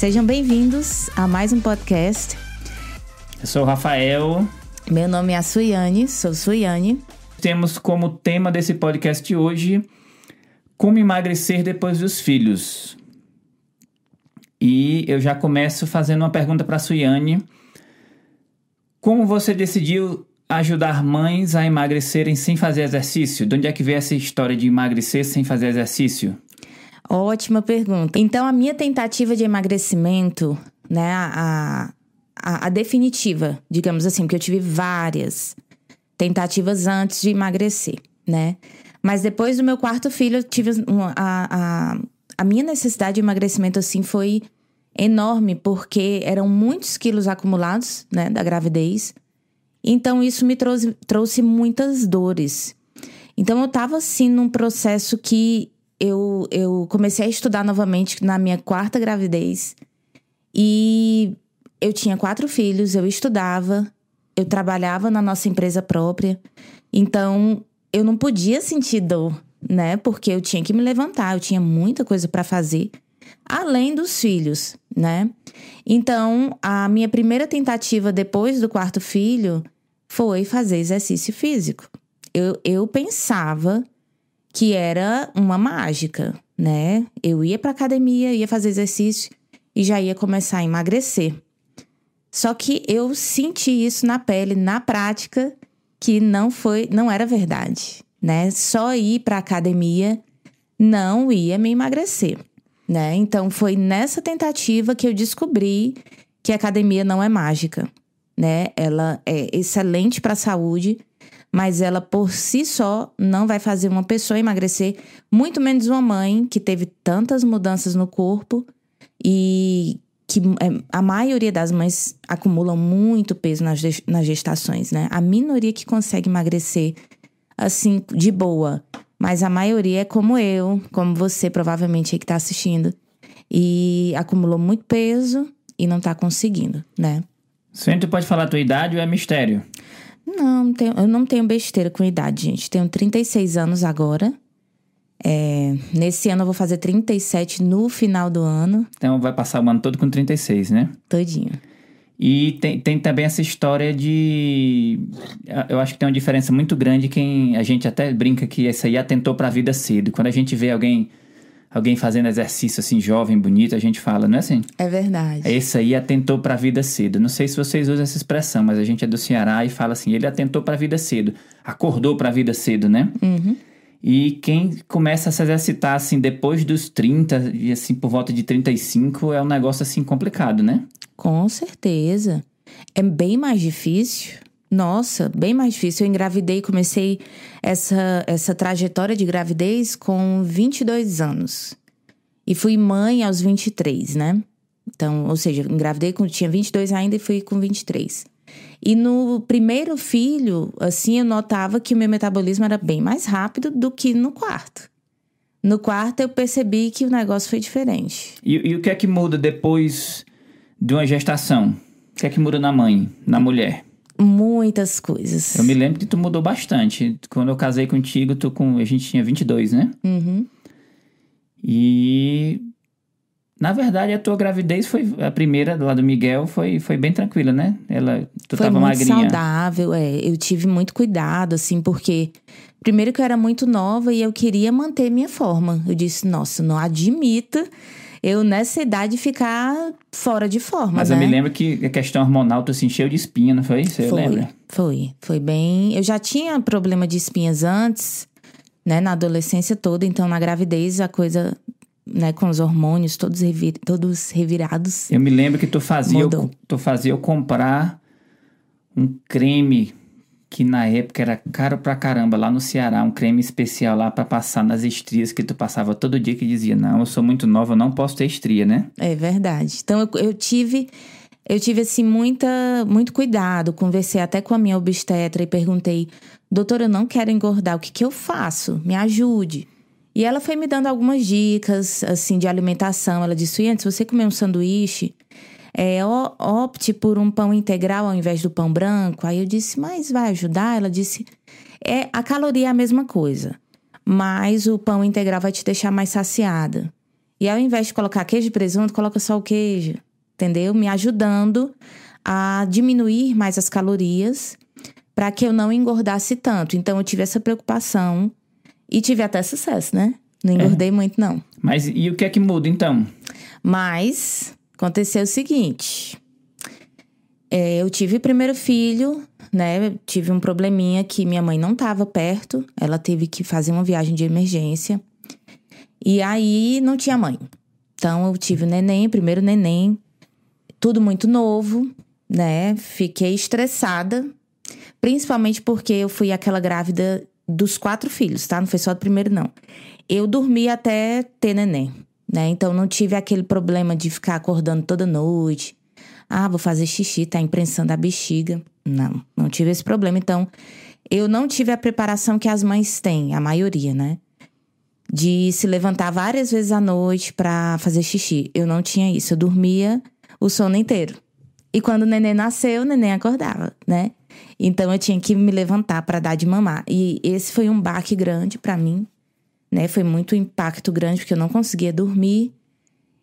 Sejam bem-vindos a mais um podcast. Eu sou o Rafael. Meu nome é Suiane, sou Suiane. Temos como tema desse podcast de hoje como emagrecer depois dos filhos. E eu já começo fazendo uma pergunta para a Suiane. Como você decidiu ajudar mães a emagrecerem sem fazer exercício? De onde é que veio essa história de emagrecer sem fazer exercício? Ótima pergunta. Então, a minha tentativa de emagrecimento, né, a, a, a definitiva, digamos assim, porque eu tive várias tentativas antes de emagrecer, né? Mas depois do meu quarto filho, eu tive uma, a, a, a minha necessidade de emagrecimento, assim, foi enorme, porque eram muitos quilos acumulados, né, da gravidez. Então, isso me trouxe, trouxe muitas dores. Então, eu tava, assim, num processo que eu, eu comecei a estudar novamente na minha quarta gravidez. E eu tinha quatro filhos, eu estudava, eu trabalhava na nossa empresa própria. Então, eu não podia sentir dor, né? Porque eu tinha que me levantar, eu tinha muita coisa para fazer, além dos filhos, né? Então, a minha primeira tentativa depois do quarto filho foi fazer exercício físico. Eu, eu pensava que era uma mágica, né? Eu ia para academia, ia fazer exercício e já ia começar a emagrecer. Só que eu senti isso na pele, na prática, que não foi, não era verdade, né? Só ir para academia não ia me emagrecer, né? Então foi nessa tentativa que eu descobri que a academia não é mágica, né? Ela é excelente para a saúde, mas ela por si só não vai fazer uma pessoa emagrecer, muito menos uma mãe que teve tantas mudanças no corpo e que é, a maioria das mães acumulam muito peso nas, nas gestações, né? A minoria que consegue emagrecer assim, de boa. Mas a maioria é como eu, como você, provavelmente, aí que tá assistindo. E acumulou muito peso e não tá conseguindo, né? Sempre pode falar a tua idade ou é mistério? Não, tenho, eu não tenho besteira com idade, gente. Tenho 36 anos agora. É, nesse ano eu vou fazer 37 no final do ano. Então vai passar o ano todo com 36, né? Todinho. E tem, tem também essa história de. Eu acho que tem uma diferença muito grande quem. A gente até brinca que essa aí atentou pra vida cedo. Quando a gente vê alguém alguém fazendo exercício assim, jovem, bonito, a gente fala, não é assim? É verdade. Esse aí atentou pra vida cedo. Não sei se vocês usam essa expressão, mas a gente é do Ceará e fala assim: ele atentou pra vida cedo. Acordou pra vida cedo, né? Uhum. E quem começa a se exercitar assim depois dos 30 e assim por volta de 35 é um negócio assim complicado, né? Com certeza. É bem mais difícil. Nossa, bem mais difícil. Eu engravidei, comecei essa, essa trajetória de gravidez com 22 anos. E fui mãe aos 23, né? Então, ou seja, engravidei quando tinha 22 ainda e fui com 23. E no primeiro filho, assim, eu notava que o meu metabolismo era bem mais rápido do que no quarto. No quarto, eu percebi que o negócio foi diferente. E, e o que é que muda depois de uma gestação? O que é que muda na mãe, na mulher? Muitas coisas. Eu me lembro que tu mudou bastante. Quando eu casei contigo, tu com, a gente tinha 22, né? Uhum. E na verdade, a tua gravidez foi a primeira lá do Miguel foi, foi bem tranquila, né? Ela tu foi tava muito magrinha. saudável, é. Eu tive muito cuidado, assim, porque primeiro que eu era muito nova e eu queria manter minha forma. Eu disse, nossa, não admito eu nessa idade ficar fora de forma. Mas né? eu me lembro que a questão hormonal tu se encheu de espinha, não foi? Você foi, lembra? Foi, foi bem. Eu já tinha problema de espinhas antes, né, na adolescência toda, então na gravidez a coisa né, com os hormônios todos, revir, todos revirados. Eu me lembro que tu fazia, eu, tu fazia eu comprar um creme que na época era caro pra caramba lá no Ceará, um creme especial lá para passar nas estrias que tu passava todo dia que dizia: "Não, eu sou muito nova, eu não posso ter estria", né? É verdade. Então eu, eu tive eu tive assim muita muito cuidado, conversei até com a minha obstetra e perguntei: "Doutora, eu não quero engordar, o que que eu faço? Me ajude". E ela foi me dando algumas dicas, assim, de alimentação. Ela disse, antes, você comer um sanduíche, é, opte por um pão integral ao invés do pão branco. Aí eu disse, mas vai ajudar? Ela disse, é, a caloria é a mesma coisa, mas o pão integral vai te deixar mais saciada. E ao invés de colocar queijo e presunto, coloca só o queijo, entendeu? Me ajudando a diminuir mais as calorias para que eu não engordasse tanto. Então eu tive essa preocupação e tive até sucesso, né? Não engordei é. muito, não. Mas e o que é que muda então? Mas aconteceu o seguinte: é, eu tive primeiro filho, né? Tive um probleminha que minha mãe não estava perto, ela teve que fazer uma viagem de emergência. E aí não tinha mãe. Então eu tive o neném, primeiro neném, tudo muito novo, né? Fiquei estressada, principalmente porque eu fui aquela grávida dos quatro filhos, tá? Não foi só do primeiro, não. Eu dormi até ter neném, né? Então não tive aquele problema de ficar acordando toda noite. Ah, vou fazer xixi, tá imprensando a bexiga. Não, não tive esse problema. Então, eu não tive a preparação que as mães têm, a maioria, né? De se levantar várias vezes à noite para fazer xixi. Eu não tinha isso. Eu dormia o sono inteiro. E quando o neném nasceu, o neném acordava, né? Então eu tinha que me levantar para dar de mamar. E esse foi um baque grande para mim, né? Foi muito impacto grande porque eu não conseguia dormir.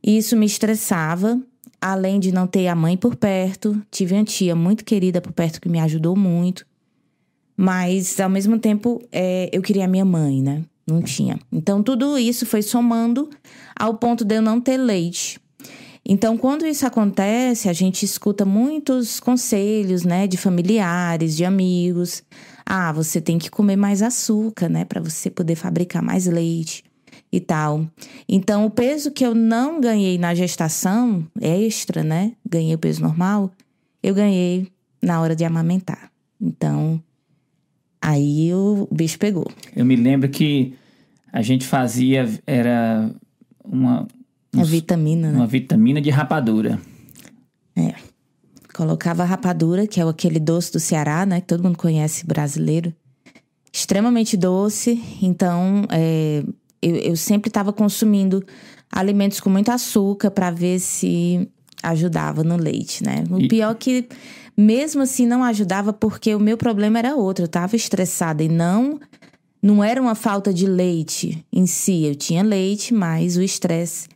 E isso me estressava, além de não ter a mãe por perto. Tive uma tia muito querida por perto que me ajudou muito. Mas ao mesmo tempo, é, eu queria a minha mãe, né? Não tinha. Então tudo isso foi somando ao ponto de eu não ter leite. Então, quando isso acontece, a gente escuta muitos conselhos, né, de familiares, de amigos. Ah, você tem que comer mais açúcar, né, para você poder fabricar mais leite e tal. Então, o peso que eu não ganhei na gestação, é extra, né? Ganhei o peso normal, eu ganhei na hora de amamentar. Então, aí o bicho pegou. Eu me lembro que a gente fazia, era uma, a vitamina, né? Uma vitamina de rapadura. Colocava rapadura, que é aquele doce do Ceará, né? Que todo mundo conhece brasileiro. Extremamente doce. Então, é, eu, eu sempre estava consumindo alimentos com muito açúcar para ver se ajudava no leite, né? O e... pior é que, mesmo assim, não ajudava porque o meu problema era outro. Eu estava estressada e não. Não era uma falta de leite em si. Eu tinha leite, mas o estresse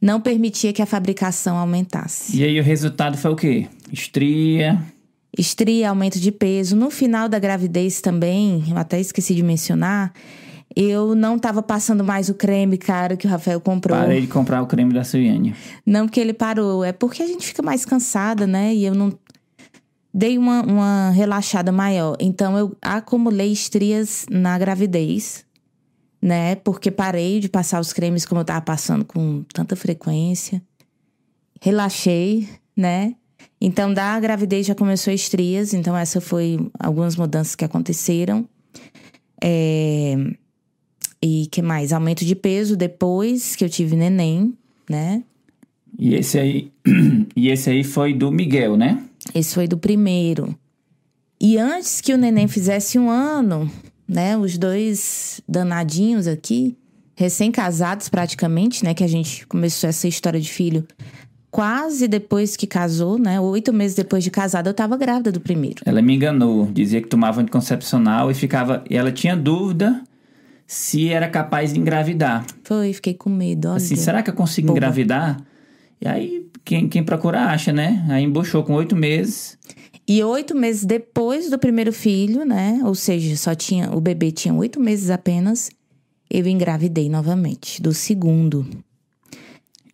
não permitia que a fabricação aumentasse. E aí o resultado foi o quê? Estria. Estria, aumento de peso. No final da gravidez também, eu até esqueci de mencionar, eu não estava passando mais o creme caro que o Rafael comprou. Parei de comprar o creme da Suiane. Não porque ele parou, é porque a gente fica mais cansada, né? E eu não dei uma, uma relaxada maior. Então eu acumulei estrias na gravidez né? Porque parei de passar os cremes como eu tava passando com tanta frequência. Relaxei, né? Então, da gravidez já começou estrias, então essa foi algumas mudanças que aconteceram. É... E que mais? Aumento de peso depois que eu tive neném, né? E esse aí, e esse aí foi do Miguel, né? Esse foi do primeiro. E antes que o neném fizesse um ano, né? Os dois danadinhos aqui, recém-casados praticamente, né? Que a gente começou essa história de filho quase depois que casou, né? Oito meses depois de casada, eu tava grávida do primeiro. Ela me enganou, dizia que tomava anticoncepcional e ficava. E ela tinha dúvida se era capaz de engravidar. Foi, fiquei com medo. Olha. Assim, será que eu consigo Boba. engravidar? E aí, quem, quem procura acha, né? Aí embochou com oito meses. E oito meses depois do primeiro filho, né? Ou seja, só tinha o bebê tinha oito meses apenas. Eu engravidei novamente do segundo.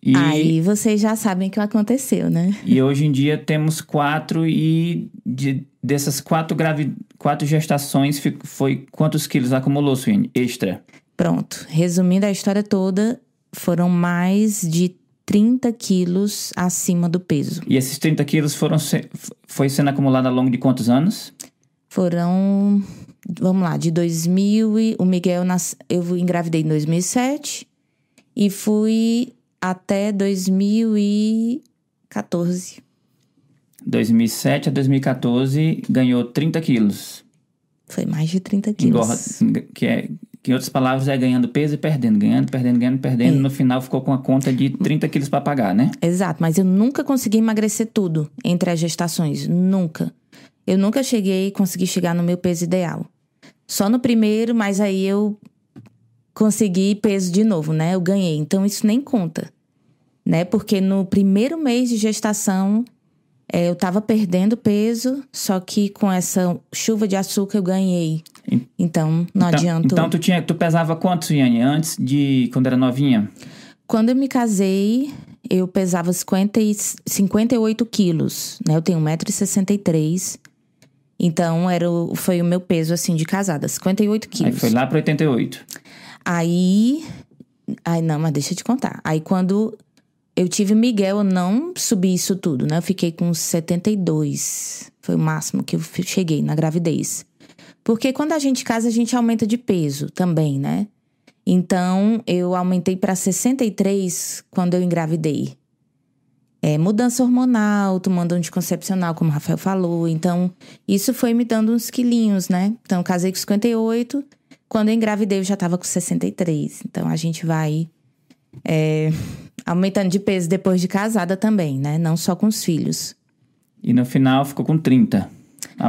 E... Aí vocês já sabem o que aconteceu, né? E hoje em dia temos quatro e de, dessas quatro, gravi... quatro gestações foi quantos quilos acumulou, Suíne? Extra. Pronto. Resumindo a história toda, foram mais de 30 quilos acima do peso. E esses 30 quilos foram foi sendo acumulado ao longo de quantos anos? Foram, vamos lá, de 2000 e o Miguel nas, eu engravidei em 2007 e fui até 2014. 2007 a 2014 ganhou 30 quilos. Foi mais de 30 quilos. Engorda, que é que em outras palavras é ganhando peso e perdendo, ganhando, perdendo, ganhando, perdendo. É. No final ficou com a conta de 30 quilos para pagar, né? Exato, mas eu nunca consegui emagrecer tudo entre as gestações. Nunca. Eu nunca cheguei, consegui chegar no meu peso ideal. Só no primeiro, mas aí eu consegui peso de novo, né? Eu ganhei. Então isso nem conta. né? Porque no primeiro mês de gestação é, eu tava perdendo peso, só que com essa chuva de açúcar eu ganhei. Então, não então, adianta. Então, tu, tinha, tu pesava quanto, Yane, antes de. quando era novinha? Quando eu me casei, eu pesava 50 e, 58 quilos, né? Eu tenho 1,63m. Então, era o, foi o meu peso, assim, de casada, 58 quilos. Aí foi lá para 88. Aí. Aí, não, mas deixa eu te contar. Aí, quando eu tive Miguel, eu não subi isso tudo, né? Eu fiquei com 72. Foi o máximo que eu cheguei na gravidez. Porque quando a gente casa, a gente aumenta de peso também, né? Então, eu aumentei para 63 quando eu engravidei. É, mudança hormonal, tomando anticoncepcional, como o Rafael falou. Então, isso foi me dando uns quilinhos, né? Então, casei com 58. Quando eu engravidei, eu já tava com 63. Então, a gente vai é, aumentando de peso depois de casada também, né? Não só com os filhos. E no final ficou com 30 a mais.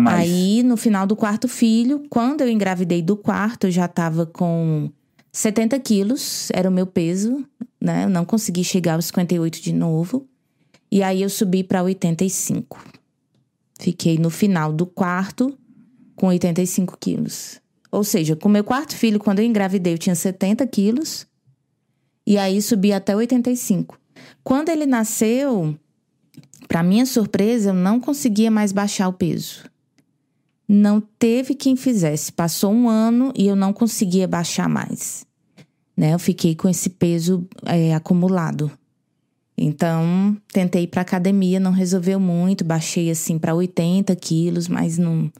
Aí, no final do quarto filho, quando eu engravidei do quarto, eu já tava com 70 quilos, era o meu peso, né? Eu não consegui chegar aos 58 de novo. E aí eu subi para 85. Fiquei no final do quarto com 85 quilos. Ou seja, com meu quarto filho, quando eu engravidei, eu tinha 70 quilos. E aí subi até 85. Quando ele nasceu, para minha surpresa, eu não conseguia mais baixar o peso. Não teve quem fizesse. Passou um ano e eu não conseguia baixar mais. Né? Eu fiquei com esse peso é, acumulado. Então, tentei ir pra academia, não resolveu muito. Baixei assim para 80 quilos, mas não,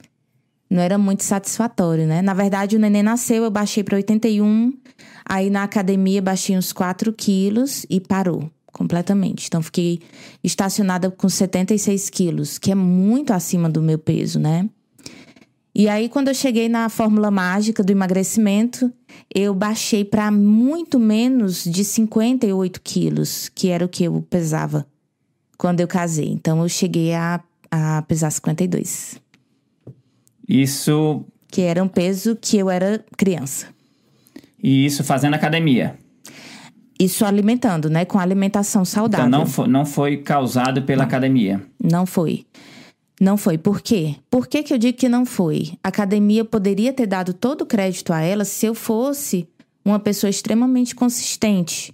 não era muito satisfatório, né? Na verdade, o neném nasceu, eu baixei para 81. Aí na academia baixei uns 4 quilos e parou completamente. Então, fiquei estacionada com 76 quilos, que é muito acima do meu peso, né? E aí, quando eu cheguei na fórmula mágica do emagrecimento, eu baixei para muito menos de 58 quilos, que era o que eu pesava quando eu casei. Então, eu cheguei a, a pesar 52. Isso. Que era um peso que eu era criança. E isso fazendo academia. Isso alimentando, né? Com alimentação saudável. Então não foi, não foi causado pela não. academia. Não foi. Não foi. Por quê? Por que, que eu digo que não foi? A academia poderia ter dado todo o crédito a ela se eu fosse uma pessoa extremamente consistente,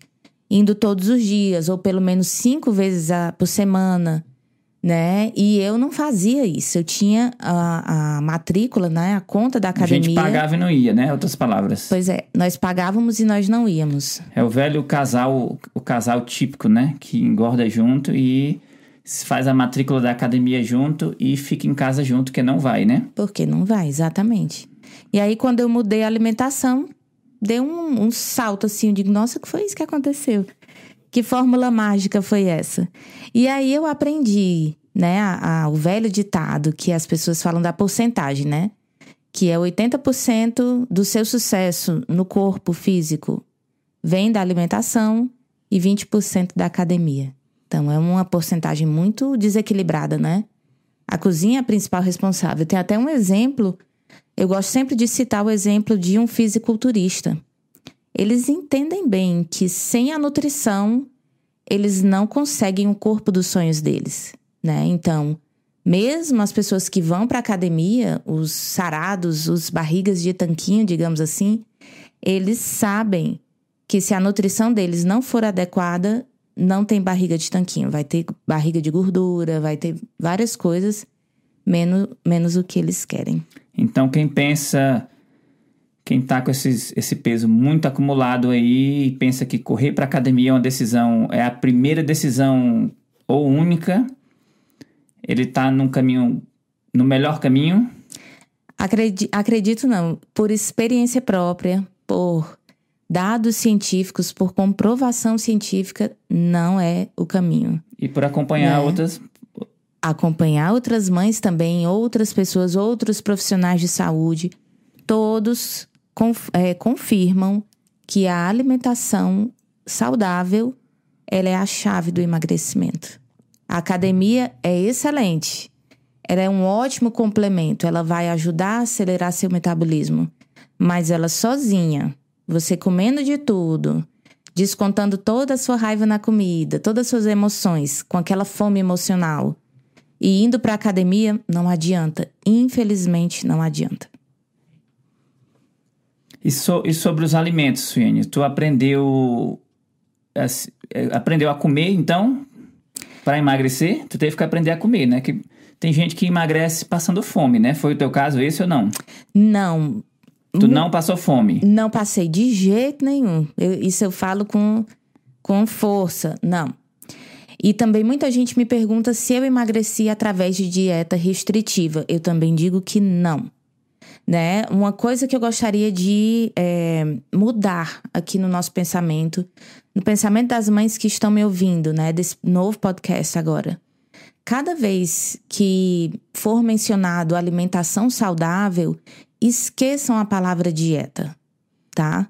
indo todos os dias, ou pelo menos cinco vezes a, por semana, né? E eu não fazia isso. Eu tinha a, a matrícula, né? A conta da academia. A gente pagava e não ia, né? Outras palavras. Pois é, nós pagávamos e nós não íamos. É o velho casal, o casal típico, né? Que engorda junto e faz a matrícula da academia junto e fica em casa junto, que não vai, né? Porque não vai, exatamente. E aí, quando eu mudei a alimentação, deu um, um salto assim. Eu digo, nossa, que foi isso que aconteceu? Que fórmula mágica foi essa? E aí eu aprendi, né, a, a, o velho ditado que as pessoas falam da porcentagem, né? Que é 80% do seu sucesso no corpo físico vem da alimentação e 20% da academia. Então é uma porcentagem muito desequilibrada, né? A cozinha é a principal responsável. Tem até um exemplo, eu gosto sempre de citar o exemplo de um fisiculturista eles entendem bem que sem a nutrição eles não conseguem o corpo dos sonhos deles, né? Então, mesmo as pessoas que vão para academia, os sarados, os barrigas de tanquinho, digamos assim, eles sabem que se a nutrição deles não for adequada, não tem barriga de tanquinho, vai ter barriga de gordura, vai ter várias coisas, menos, menos o que eles querem. Então, quem pensa quem está com esses, esse peso muito acumulado aí e pensa que correr para academia é uma decisão, é a primeira decisão ou única, ele está num caminho, no melhor caminho? Acredito, acredito não. Por experiência própria, por dados científicos, por comprovação científica, não é o caminho. E por acompanhar né? outras. Acompanhar outras mães também, outras pessoas, outros profissionais de saúde, todos conf, é, confirmam que a alimentação saudável ela é a chave do emagrecimento. A academia é excelente. Ela é um ótimo complemento. Ela vai ajudar a acelerar seu metabolismo. Mas ela sozinha, você comendo de tudo, descontando toda a sua raiva na comida, todas as suas emoções, com aquela fome emocional, e indo para academia, não adianta. Infelizmente, não adianta. E, so, e sobre os alimentos, Suene, tu aprendeu a, aprendeu a comer, então, para emagrecer? Tu teve que aprender a comer, né? Que tem gente que emagrece passando fome, né? Foi o teu caso esse ou não? Não. Tu não passou fome? Não passei de jeito nenhum. Eu, isso eu falo com, com força. Não. E também muita gente me pergunta se eu emagreci através de dieta restritiva. Eu também digo que não. Né? Uma coisa que eu gostaria de é, mudar aqui no nosso pensamento, no pensamento das mães que estão me ouvindo, né? Desse novo podcast agora. Cada vez que for mencionado alimentação saudável, esqueçam a palavra dieta, tá?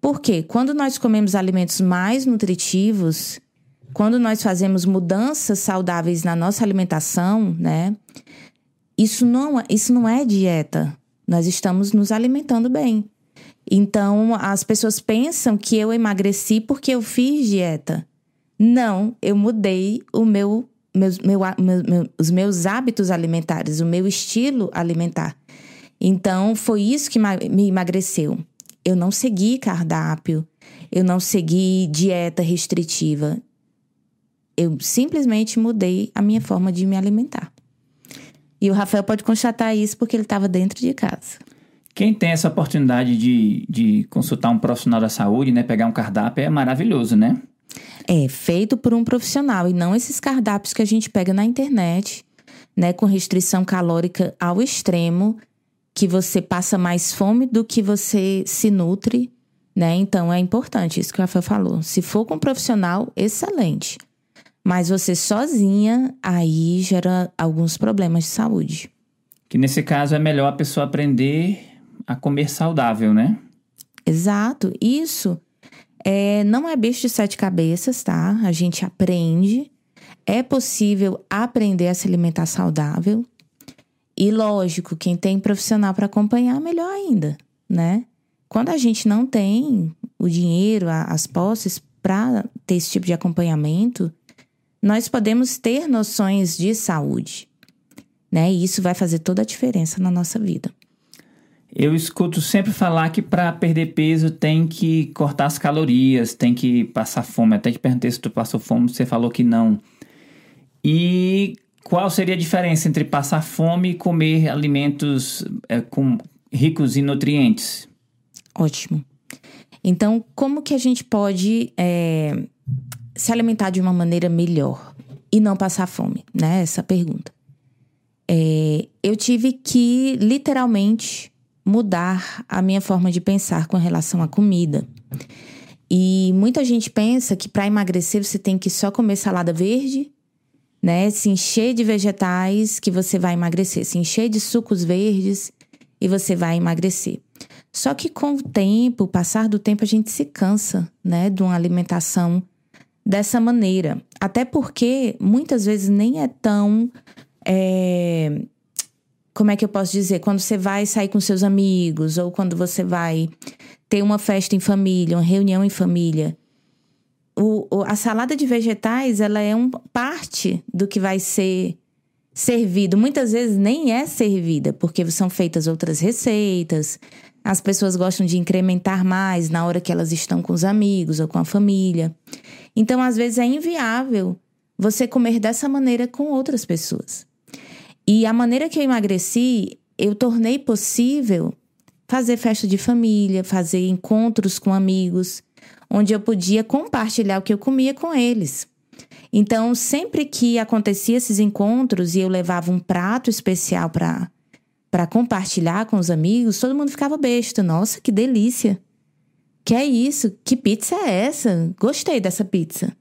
Porque quando nós comemos alimentos mais nutritivos, quando nós fazemos mudanças saudáveis na nossa alimentação, né? Isso não, é, isso não é dieta. Nós estamos nos alimentando bem. Então, as pessoas pensam que eu emagreci porque eu fiz dieta. Não, eu mudei o meu, meus, meu, meu, meu, os meus hábitos alimentares, o meu estilo alimentar. Então, foi isso que me emagreceu. Eu não segui cardápio, eu não segui dieta restritiva. Eu simplesmente mudei a minha forma de me alimentar. E o Rafael pode constatar isso porque ele estava dentro de casa. Quem tem essa oportunidade de, de consultar um profissional da saúde, né, pegar um cardápio, é maravilhoso, né? É feito por um profissional e não esses cardápios que a gente pega na internet, né, com restrição calórica ao extremo, que você passa mais fome do que você se nutre, né? Então é importante isso que o Rafael falou. Se for com um profissional, excelente. Mas você sozinha, aí gera alguns problemas de saúde. Que nesse caso é melhor a pessoa aprender a comer saudável, né? Exato. Isso é, não é bicho de sete cabeças, tá? A gente aprende. É possível aprender a se alimentar saudável. E lógico, quem tem profissional para acompanhar, melhor ainda, né? Quando a gente não tem o dinheiro, as posses para ter esse tipo de acompanhamento, nós podemos ter noções de saúde, né? E isso vai fazer toda a diferença na nossa vida. Eu escuto sempre falar que para perder peso tem que cortar as calorias, tem que passar fome. Até te perguntei se tu passou fome, você falou que não. E qual seria a diferença entre passar fome e comer alimentos é, com, ricos em nutrientes? Ótimo. Então, como que a gente pode é, se alimentar de uma maneira melhor e não passar fome, né? Essa pergunta. É, eu tive que literalmente mudar a minha forma de pensar com relação à comida. E muita gente pensa que para emagrecer você tem que só comer salada verde né? Se encher de vegetais que você vai emagrecer, se encher de sucos verdes e você vai emagrecer. Só que com o tempo, o passar do tempo, a gente se cansa, né, de uma alimentação dessa maneira. Até porque muitas vezes nem é tão. É, como é que eu posso dizer? Quando você vai sair com seus amigos, ou quando você vai ter uma festa em família, uma reunião em família, o, a salada de vegetais ela é um parte do que vai ser servido. Muitas vezes nem é servida, porque são feitas outras receitas. As pessoas gostam de incrementar mais na hora que elas estão com os amigos ou com a família. Então, às vezes, é inviável você comer dessa maneira com outras pessoas. E a maneira que eu emagreci, eu tornei possível fazer festa de família, fazer encontros com amigos onde eu podia compartilhar o que eu comia com eles. Então, sempre que acontecia esses encontros e eu levava um prato especial para para compartilhar com os amigos, todo mundo ficava besta. Nossa, que delícia! Que é isso? Que pizza é essa? Gostei dessa pizza.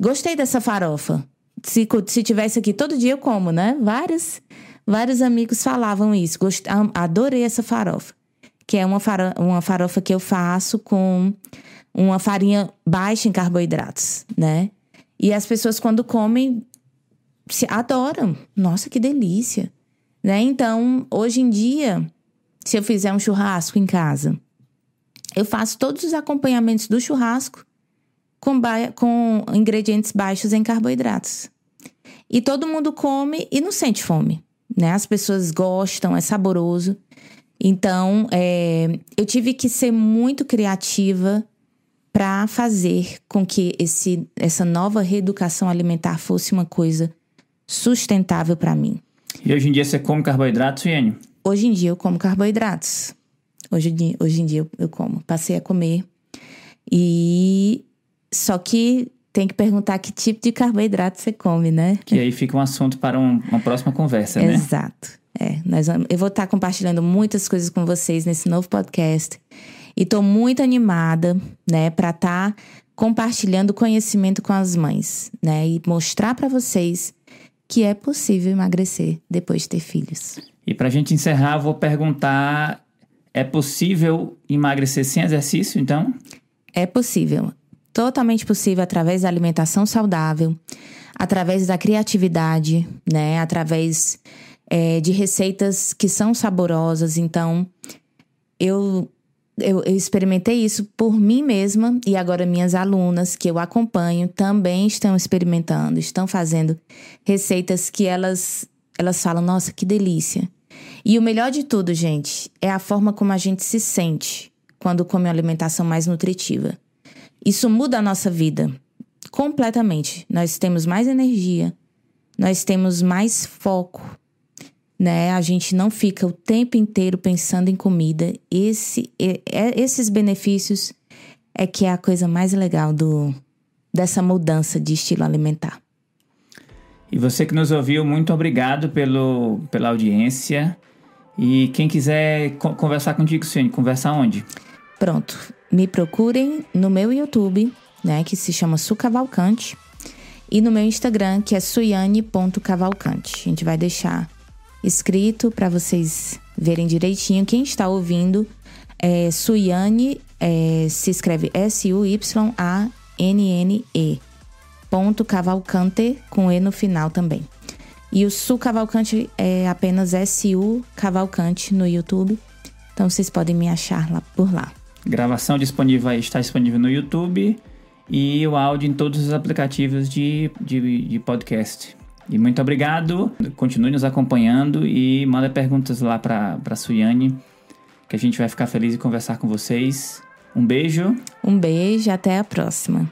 Gostei dessa farofa. Se, se tivesse aqui todo dia eu como, né? Vários, vários amigos falavam isso. Gost, adorei essa farofa. Que é uma, farofa, uma farofa que eu faço com uma farinha baixa em carboidratos, né? E as pessoas quando comem se adoram. Nossa, que delícia, né? Então, hoje em dia, se eu fizer um churrasco em casa, eu faço todos os acompanhamentos do churrasco com, com ingredientes baixos em carboidratos. E todo mundo come e não sente fome, né? As pessoas gostam, é saboroso. Então, é, eu tive que ser muito criativa para fazer com que esse, essa nova reeducação alimentar fosse uma coisa sustentável para mim. E hoje em dia você come carboidratos, Iane? Hoje em dia eu como carboidratos. Hoje, hoje em dia eu, eu como. Passei a comer. E só que tem que perguntar que tipo de carboidrato você come, né? Que aí fica um assunto para um, uma próxima conversa, né? Exato. É, nós, eu vou estar compartilhando muitas coisas com vocês nesse novo podcast. E tô muito animada, né, para estar tá compartilhando conhecimento com as mães, né, e mostrar para vocês que é possível emagrecer depois de ter filhos. E para a gente encerrar, vou perguntar: é possível emagrecer sem exercício, então? É possível. Totalmente possível através da alimentação saudável, através da criatividade, né? Através é, de receitas que são saborosas. Então, eu eu, eu, experimentei isso por mim mesma e agora minhas alunas que eu acompanho também estão experimentando, estão fazendo receitas que elas elas falam, nossa, que delícia. E o melhor de tudo, gente, é a forma como a gente se sente quando come uma alimentação mais nutritiva. Isso muda a nossa vida completamente. Nós temos mais energia, nós temos mais foco, né? A gente não fica o tempo inteiro pensando em comida. Esse, é, esses benefícios é que é a coisa mais legal do, dessa mudança de estilo alimentar. E você que nos ouviu, muito obrigado pelo, pela audiência. E quem quiser conversar contigo, Suene, conversar onde? Pronto. Me procurem no meu YouTube, né, que se chama Su Cavalcante, e no meu Instagram, que é suiane.cavalcante. A gente vai deixar escrito para vocês verem direitinho. Quem está ouvindo é Suiane, é, se escreve S-U-Y-A-N-N-E. Ponto Cavalcante, com E no final também. E o Su Cavalcante é apenas S-U Cavalcante no YouTube. Então vocês podem me achar lá por lá. Gravação disponível está disponível no YouTube e o áudio em todos os aplicativos de, de, de podcast. E muito obrigado. Continue nos acompanhando e manda perguntas lá para a Suiane, que a gente vai ficar feliz de conversar com vocês. Um beijo. Um beijo, até a próxima.